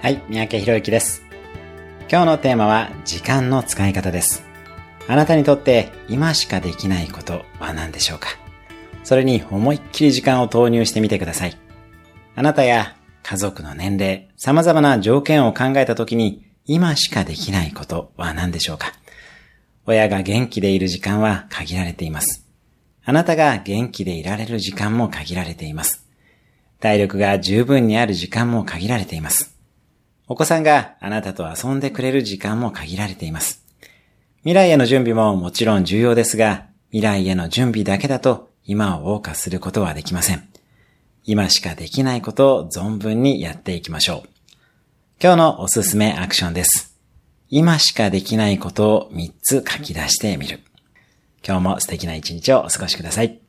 はい、三宅博之です。今日のテーマは時間の使い方です。あなたにとって今しかできないことは何でしょうか？それに思いっきり時間を投入してみてください。あなたや家族の年齢、様々な条件を考えたときに今しかできないことは何でしょうか？親が元気でいる時間は限られています。あなたが元気でいられる時間も限られています。体力が十分にある時間も限られています。お子さんがあなたと遊んでくれる時間も限られています。未来への準備ももちろん重要ですが、未来への準備だけだと今を謳歌することはできません。今しかできないことを存分にやっていきましょう。今日のおすすめアクションです。今しかできないことを3つ書き出してみる。今日も素敵な一日をお過ごしください。